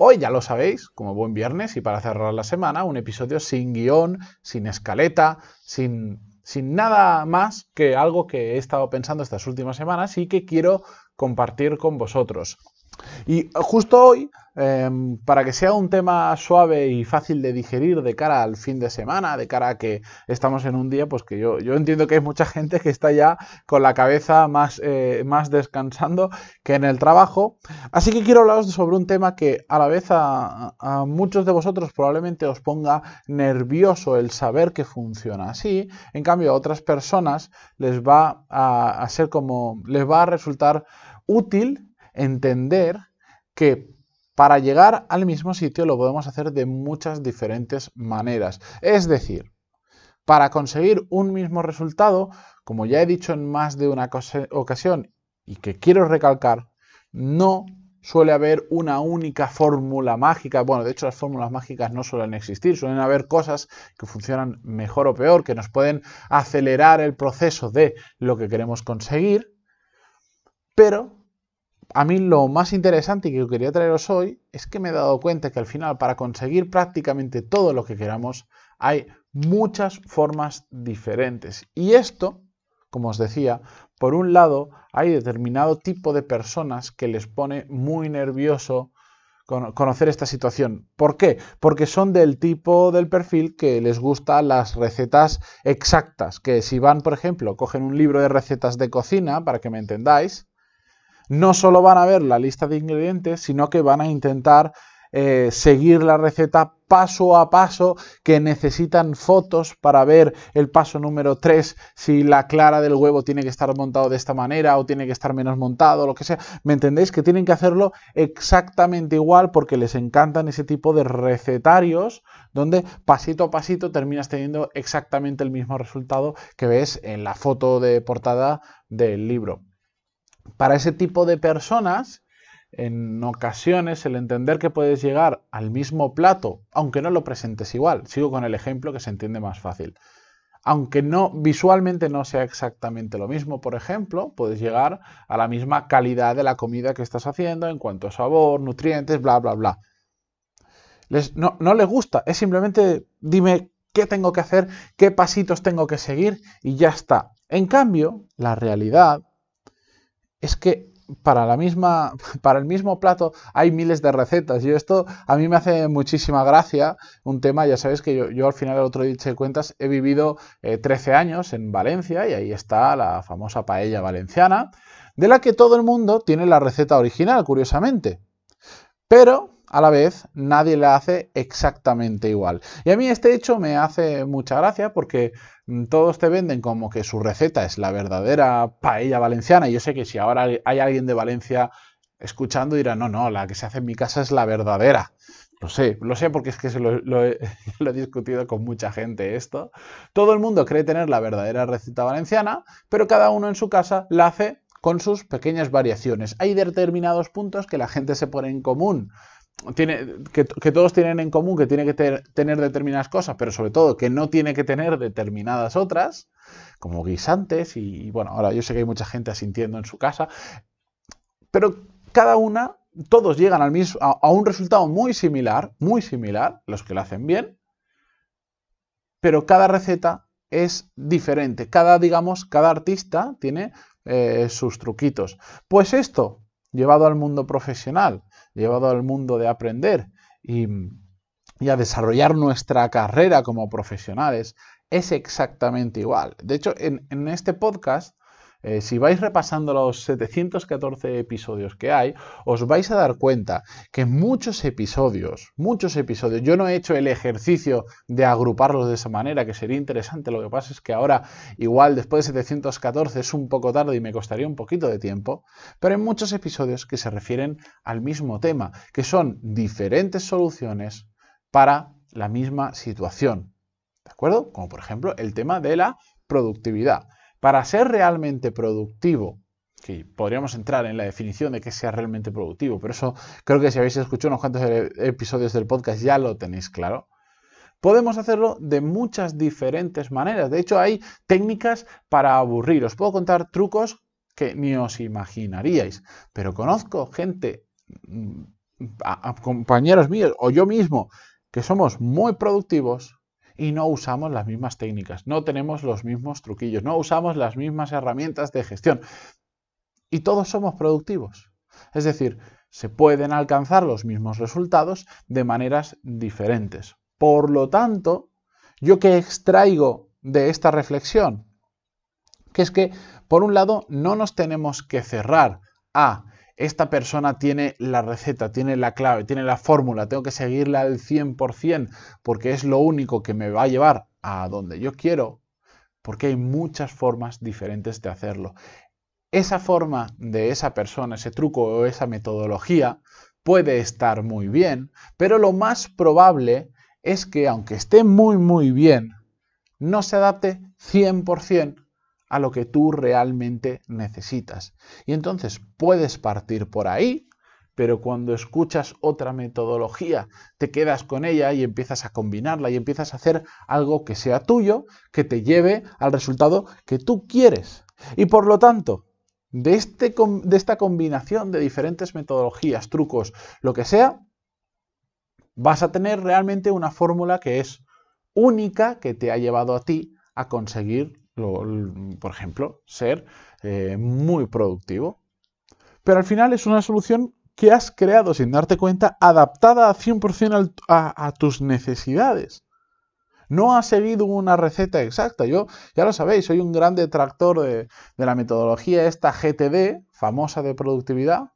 Hoy ya lo sabéis, como buen viernes y para cerrar la semana, un episodio sin guion, sin escaleta, sin, sin nada más que algo que he estado pensando estas últimas semanas y que quiero compartir con vosotros. Y justo hoy, em, para que sea un tema suave y fácil de digerir de cara al fin de semana, de cara a que estamos en un día, pues que yo, yo entiendo que hay mucha gente que está ya con la cabeza más, eh, más descansando que en el trabajo. Así que quiero hablaros sobre un tema que a la vez a, muchos de vosotros probablemente os ponga nervioso el saber que funciona así. En cambio, a otras personas les va a, a ser como, les va a resultar útil entender que para llegar al mismo sitio lo podemos hacer de muchas diferentes maneras. Es decir, para conseguir un mismo resultado, como ya he dicho en más de una ocasión y que quiero recalcar, no suele haber una única fórmula mágica. Bueno, de hecho las fórmulas mágicas no suelen existir, suelen haber cosas que funcionan mejor o peor, que nos pueden acelerar el proceso de lo que queremos conseguir, pero a mí lo más interesante que quería traeros hoy es que me he dado cuenta que al final para conseguir prácticamente todo lo que queramos hay muchas formas diferentes. Y esto, como os decía, por un lado hay determinado tipo de personas que les pone muy nervioso conocer esta situación. ¿Por qué? Porque son del tipo del perfil que les gustan las recetas exactas, que si van, por ejemplo, cogen un libro de recetas de cocina, para que me entendáis, no solo van a ver la lista de ingredientes, sino que van a intentar eh, seguir la receta paso a paso, que necesitan fotos para ver el paso número 3, si la clara del huevo tiene que estar montado de esta manera o tiene que estar menos montado, lo que sea. ¿Me entendéis? Que tienen que hacerlo exactamente igual porque les encantan ese tipo de recetarios donde pasito a pasito terminas teniendo exactamente el mismo resultado que ves en la foto de portada del libro. Para ese tipo de personas, en ocasiones el entender que puedes llegar al mismo plato, aunque no lo presentes igual, sigo con el ejemplo que se entiende más fácil. Aunque no visualmente no sea exactamente lo mismo, por ejemplo, puedes llegar a la misma calidad de la comida que estás haciendo en cuanto a sabor, nutrientes, bla, bla, bla. Les, no, no les gusta, es simplemente dime qué tengo que hacer, qué pasitos tengo que seguir y ya está. En cambio, la realidad es que para, la misma, para el mismo plato hay miles de recetas. Y esto a mí me hace muchísima gracia. Un tema, ya sabéis que yo, al final del otro día de cuentas he vivido 13 eh, años en Valencia y ahí está la famosa paella valenciana, de la que todo el mundo tiene la receta original, curiosamente. Pero a la vez nadie la hace exactamente igual. Y a mí este hecho me hace mucha gracia porque mm, todos te venden como que su receta es la verdadera paella valenciana. Y yo sé que si ahora hay alguien de Valencia escuchando dirá, no, no, la que se hace en mi casa es la verdadera. Lo sé, lo sé porque es que lo, he, discutido con mucha gente esto. Todo el mundo cree tener la verdadera receta valenciana, pero cada uno en su casa la hace con sus pequeñas variaciones. Hay determinados puntos que la gente se pone en común que, todos tienen en común que tiene que tener determinadas cosas, pero sobre todo que no tiene que tener determinadas otras, como guisantes, y, bueno, ahora yo sé que hay mucha gente asintiendo en su casa, pero cada una, todos llegan al mismo, a, un resultado muy similar, muy similar, los que lo hacen bien, pero cada receta es diferente, cada, digamos, cada artista tiene eh, sus truquitos. Pues esto, llevado al mundo profesional, llevado al mundo de aprender y, a desarrollar nuestra carrera como profesionales, es exactamente igual. De hecho, en, este podcast eh, si vais repasando los 714 episodios que hay, os vais a dar cuenta que muchos episodios, muchos episodios, yo no he hecho el ejercicio de agruparlos de esa manera, que sería interesante, lo que pasa es que ahora igual después de 714 es un poco tarde y me costaría un poquito de tiempo, pero hay muchos episodios que se refieren al mismo tema, que son diferentes soluciones para la misma situación. ¿De acuerdo? Como por ejemplo el tema de la productividad. Para ser realmente productivo, que podríamos entrar en la definición de que sea realmente productivo, pero eso creo que si habéis escuchado unos cuantos episodios del podcast ya lo tenéis claro. Podemos hacerlo de muchas diferentes maneras. De hecho, hay técnicas para aburrir. Os puedo contar trucos que ni os imaginaríais. Pero conozco gente, mm, compañeros míos o yo mismo, que somos muy productivos y no usamos las mismas técnicas, no tenemos los mismos truquillos, no usamos las mismas herramientas de gestión. Y todos somos productivos. Es decir, se pueden alcanzar los mismos resultados de maneras diferentes. Por lo tanto, ¿yo qué extraigo de esta reflexión? Que es que, por un lado, no nos tenemos que cerrar a esta persona tiene la receta, tiene la clave, tiene la fórmula, tengo que seguirla al 100% porque es lo único que me va a llevar a donde yo quiero, porque hay muchas formas diferentes de hacerlo. Esa forma de esa persona, ese truco o esa metodología puede estar muy bien, pero lo más probable es que aunque esté muy muy bien, no se adapte 100% a lo que tú realmente necesitas. Y entonces puedes partir por ahí, pero cuando escuchas otra metodología, te quedas con ella y empiezas a combinarla y empiezas a hacer algo que sea tuyo, que te lleve al resultado que tú quieres. Y por lo tanto, de, este, de esta combinación de diferentes metodologías, trucos, lo que sea, vas a tener realmente una fórmula que es única, que te ha llevado a ti a conseguir por ejemplo, ser eh, muy productivo. Pero al final es una solución que has creado sin darte cuenta, adaptada a 100% a, tus necesidades. No has seguido una receta exacta. Yo, ya lo sabéis, soy un gran detractor de, la metodología esta GTD, famosa de productividad,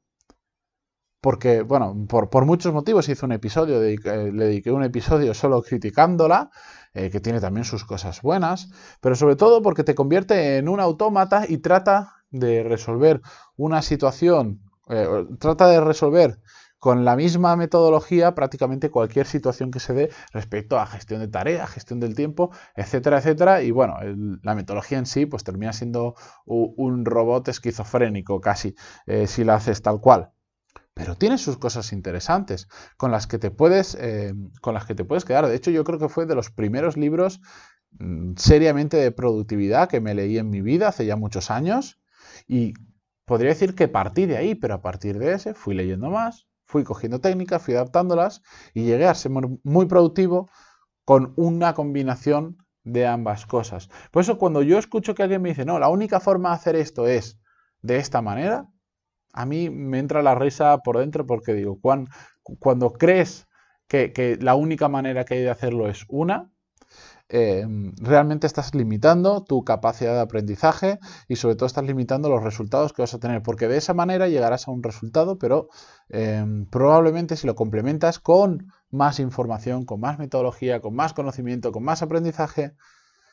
porque, bueno, por, muchos motivos hice un episodio, le dediqué un episodio solo criticándola, eh, que tiene también sus cosas buenas, pero sobre todo porque te convierte en un autómata y trata de resolver una situación, eh, trata de resolver con la misma metodología prácticamente cualquier situación que se dé respecto a gestión de tareas, gestión del tiempo, etcétera, etcétera. Y bueno, la metodología en sí pues termina siendo un, robot esquizofrénico casi, eh, si la haces tal cual pero tiene sus cosas interesantes con las que te puedes, eh, con las que te puedes quedar. De hecho, yo creo que fue de los primeros libros mm, seriamente de productividad que me leí en mi vida hace ya muchos años y podría decir que partí de ahí, pero a partir de ese fui leyendo más, fui cogiendo técnicas, fui adaptándolas y llegué a ser muy productivo con una combinación de ambas cosas. Por eso cuando yo escucho que alguien me dice, no, la única forma de hacer esto es de esta manera, a mí me entra la risa por dentro porque digo, cuando, crees que, la única manera que hay de hacerlo es una, eh, realmente estás limitando tu capacidad de aprendizaje y sobre todo estás limitando los resultados que vas a tener, porque de esa manera llegarás a un resultado, pero eh, probablemente si lo complementas con más información, con más metodología, con más conocimiento, con más aprendizaje,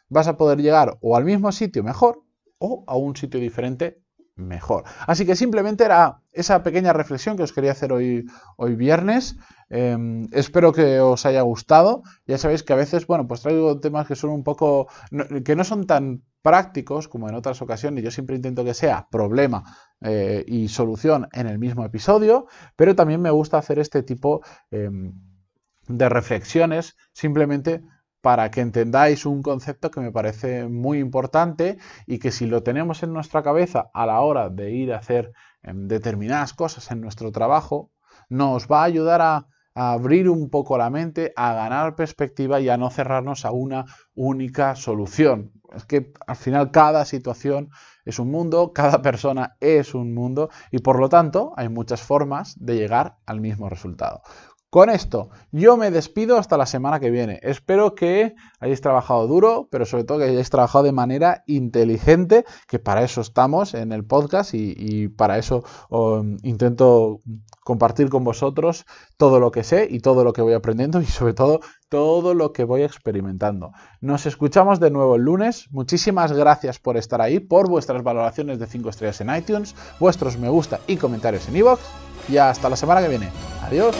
vas a poder llegar o al mismo sitio mejor o a un sitio diferente mejor. Así que simplemente era esa pequeña reflexión que os quería hacer hoy, hoy viernes. Em, espero que os haya gustado. Ya sabéis que a veces, bueno, pues traigo temas que son un poco, que no son tan prácticos como en otras ocasiones. Yo siempre intento que sea problema eh, y solución en el mismo episodio, pero también me gusta hacer este tipo em, de reflexiones simplemente para que entendáis un concepto que me parece muy importante y que si lo tenemos en nuestra cabeza a la hora de ir a hacer em, determinadas cosas en nuestro trabajo, nos va a ayudar a, abrir un poco la mente, a ganar perspectiva y a no cerrarnos a una única solución. Es que al final cada situación es un mundo, cada persona es un mundo y por lo tanto hay muchas formas de llegar al mismo resultado. Con esto, yo me despido hasta la semana que viene. Espero que hayáis trabajado duro, pero sobre todo que hayáis trabajado de manera inteligente, que para eso estamos en el podcast y, para eso intento compartir con vosotros todo lo que sé y todo lo que voy aprendiendo y sobre todo todo lo que voy experimentando. Nos escuchamos de nuevo el lunes. Muchísimas gracias por estar ahí, por vuestras valoraciones de 5 estrellas en iTunes, vuestros me gusta y comentarios en iVoox. y hasta la semana que viene. Adiós.